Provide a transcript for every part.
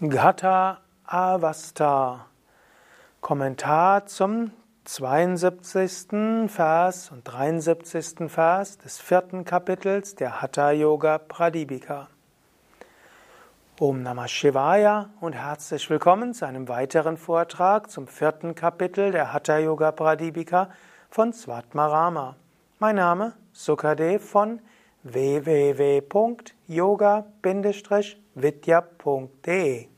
Gata Avasta. Kommentar zum 72. Vers und 73. Vers des vierten Kapitels der Hatha Yoga Pradipika. Om Namah Shivaya und herzlich willkommen zu einem weiteren Vortrag zum vierten Kapitel der Hatha Yoga Pradipika von Svatmarama. Mein Name Sukadev von www.yoga-vidya.de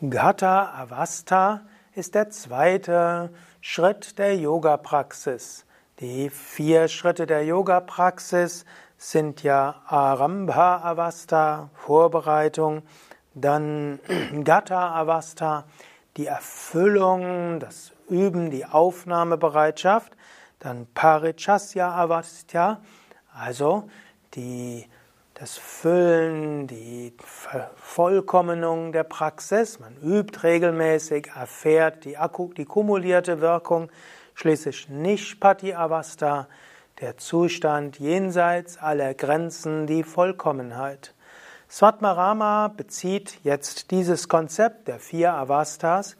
Gata Avastha ist der zweite Schritt der Yoga-Praxis. Die vier Schritte der Yoga-Praxis sind ja Arambha Avastha, Vorbereitung, dann Gata Avastha, die Erfüllung, das Üben, die Aufnahmebereitschaft, dann Parichasya Avastha, also die, das Füllen, die Vollkommenung der Praxis. Man übt regelmäßig, erfährt die, die kumulierte Wirkung, schließlich Nishpati Avastha, der Zustand jenseits aller Grenzen, die Vollkommenheit. Svatmarama bezieht jetzt dieses Konzept der vier Avasthas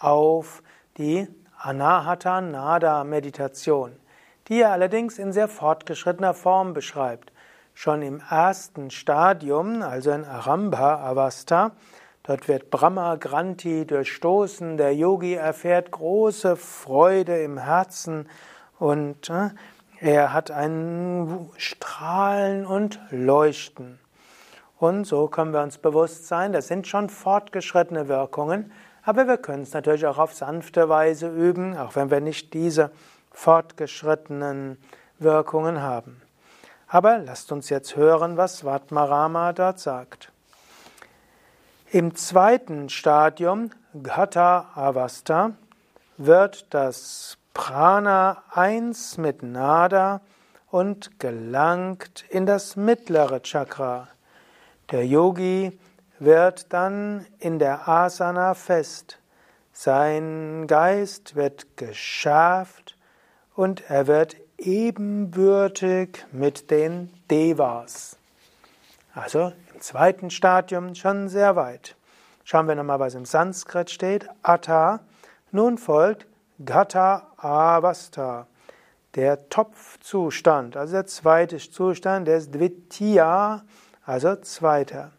auf die Anahata Nada Meditation die er allerdings in sehr fortgeschrittener Form beschreibt. Schon im ersten Stadium, also in Arambha Avastha, dort wird Brahma Granti durchstoßen, der Yogi erfährt große Freude im Herzen und äh, er hat ein Strahlen und Leuchten. Und so können wir uns bewusst sein, das sind schon fortgeschrittene Wirkungen, aber wir können es natürlich auch auf sanfte Weise üben, auch wenn wir nicht diese fortgeschrittenen Wirkungen haben. Aber lasst uns jetzt hören, was Vatmarama dort sagt. Im zweiten Stadium, Gata Avasta, wird das Prana eins mit Nada und gelangt in das mittlere Chakra. Der Yogi wird dann in der Asana fest. Sein Geist wird geschärft und er wird ebenbürtig mit den Devas. Also im zweiten Stadium schon sehr weit. Schauen wir nochmal, was im Sanskrit steht. Atta. Nun folgt Gata Avasta. Der Topfzustand, also der zweite Zustand, der ist Dvitiya, also zweiter.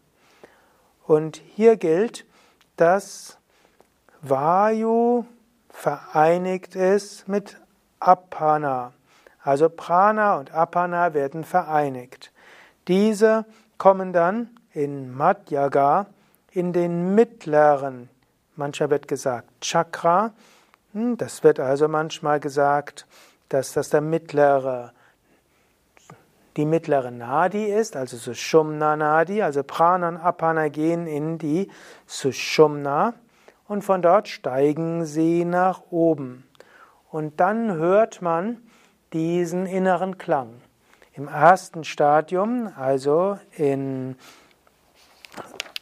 Und hier gilt, dass Vayu vereinigt ist mit Apana. Also Prana und Apana werden vereinigt. Diese kommen dann in Madhyaga in den mittleren, mancher wird gesagt Chakra, hm, das wird also manchmal gesagt, dass das der mittlere, die mittlere Nadi ist, also Sushumna Nadi, also Prana und Apana gehen in die Sushumna und von dort steigen sie nach oben. Und dann hört man diesen inneren Klang. Im ersten Stadium, also in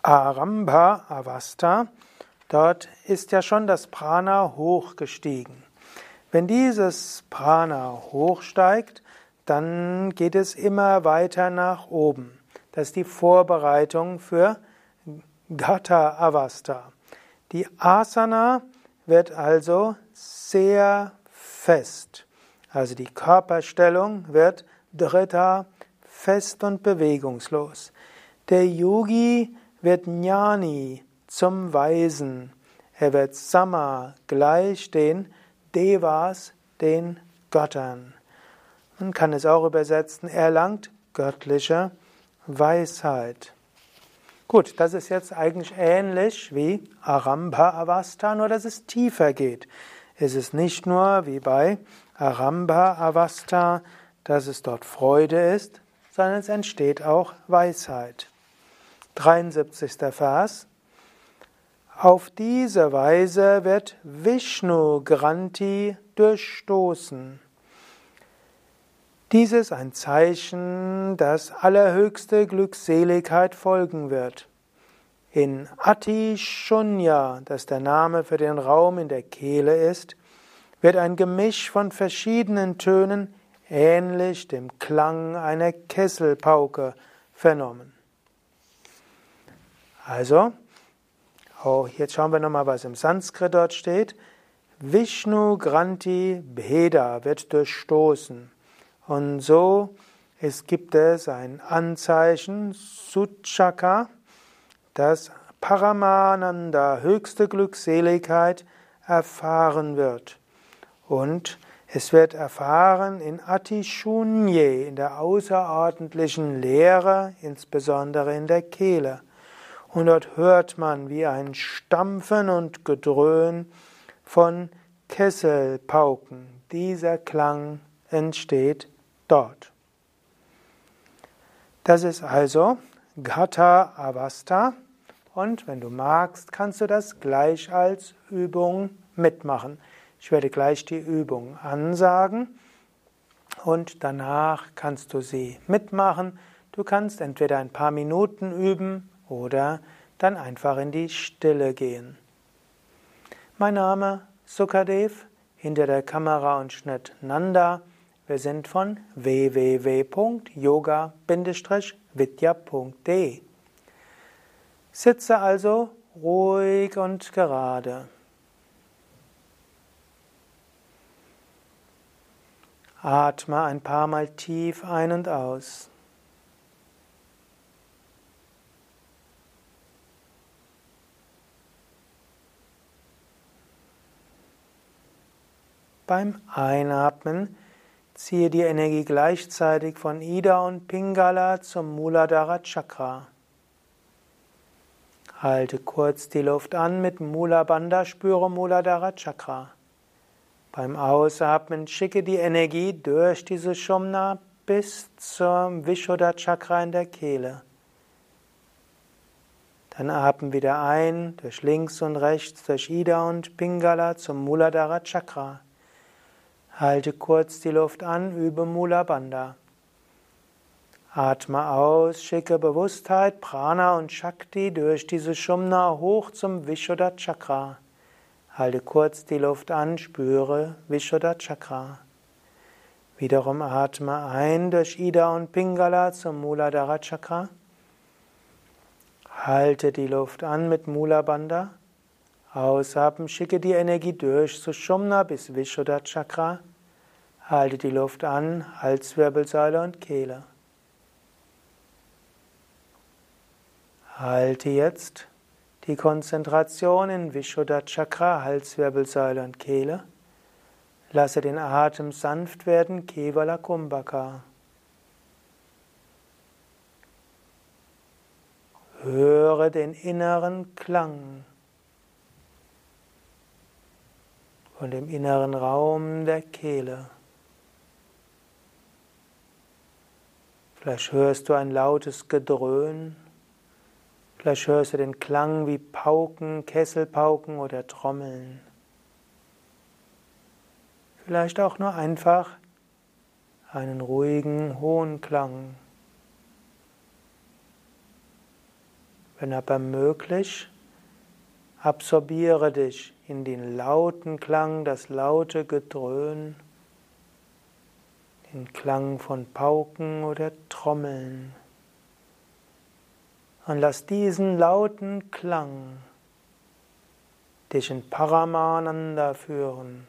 Arambha Avastha, dort ist ja schon das Prana hochgestiegen. Wenn dieses Prana hochsteigt, dann geht es immer weiter nach oben. Das ist die Vorbereitung für Gata Avastha. Die Asana wird also sehr fest. Also die Körperstellung wird dritta fest und bewegungslos. Der Yogi wird Jnani zum Weisen. Er wird Sama gleich den Devas, den Göttern. Man kann es auch übersetzen, er erlangt göttliche Weisheit. Gut, das ist jetzt eigentlich ähnlich wie Arambha Avastha, nur dass es tiefer geht. Es ist nicht nur wie bei Arambha Avastha, dass es dort Freude ist, sondern es entsteht auch Weisheit. 73. Vers. Auf diese Weise wird Vishnu Granti durchstoßen. Dies ist ein Zeichen, dass allerhöchste Glückseligkeit folgen wird. In Ati Shunya, das der Name für den Raum in der Kehle ist, wird ein Gemisch von verschiedenen Tönen ähnlich dem Klang einer Kesselpauke vernommen. Also, Oh, jetzt schauen wir nochmal, was im Sanskrit dort steht. Vishnu Granti Bheda wird durchstoßen. Und so es gibt es ein Anzeichen, Suchaka, dass Paramananda, höchste Glückseligkeit, erfahren wird. Und es wird erfahren in Atishunye, in der außerordentlichen Lehre, insbesondere in der Kehle. Und dort hört man wie ein Stampfen und Gedröhn von Kesselpauken. Dieser Klang entsteht dort. Das ist also Gata Avasta und wenn du magst, kannst du das gleich als Übung mitmachen. Ich werde gleich die Übung ansagen und danach kannst du sie mitmachen. Du kannst entweder ein paar Minuten üben oder dann einfach in die Stille gehen. Mein Name Sukadev, hinter der Kamera und Schnitt Nanda. Wir sind von www.yoga-vidya.de. Sitze also ruhig und gerade. Atme ein paar Mal tief ein und aus. Beim Einatmen ziehe die Energie gleichzeitig von Ida und Pingala zum Muladhara Chakra. Halte kurz die Luft an mit Mula Bandha, spüre Muladhara Chakra. Beim Ausatmen schicke die Energie durch diese Shumna bis zum Vishuddha Chakra in der Kehle. Dann atmen wieder ein durch links und rechts, durch Ida und Pingala zum Muladhara Chakra. Halte kurz die Luft an, übe Mula Bandha. Atme aus, schicke Bewusstheit, Prana und Shakti durch diese Shumna hoch zum Vishuddha Chakra. Halte kurz die Luft an, spüre Vishuddha Chakra. Wiederum atme ein durch Ida und Pingala zum Muladhara Chakra. Halte die Luft an mit Mula Bandha. Ausatmen, schicke die Energie durch Sushumna bis Vishuddha Chakra. Halte die Luft an, Halswirbelsäule und Kehle. Halte jetzt die Konzentration in Vishuddha Chakra, Halswirbelsäule und Kehle. Lasse den Atem sanft werden, Kevala Kumbhaka. Höre den inneren Klang. von dem inneren Raum der Kehle. Vielleicht hörst du ein lautes Gedröhn, vielleicht hörst du den Klang wie Pauken, Kesselpauken oder Trommeln. Vielleicht auch nur einfach einen ruhigen, hohen Klang. Wenn aber möglich, absorbiere dich in den lauten Klang, das laute Gedröhn, den Klang von Pauken oder Trommeln. Und lass diesen lauten Klang dich in Paramananda führen.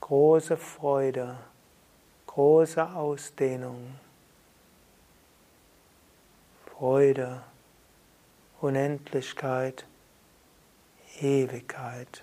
Große Freude, große Ausdehnung, Freude, Unendlichkeit, Ewigkeit.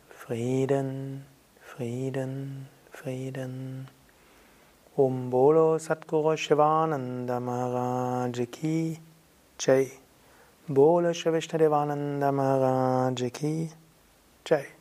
Frieden, Frieden, Frieden. Om Bolo Satguru Shivananda Maharaj Ki Jai. Bolo Shri Devananda Maharaj Ki Jai.